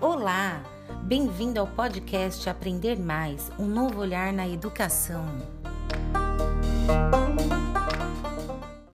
Olá! Bem-vindo ao podcast Aprender Mais um novo olhar na educação.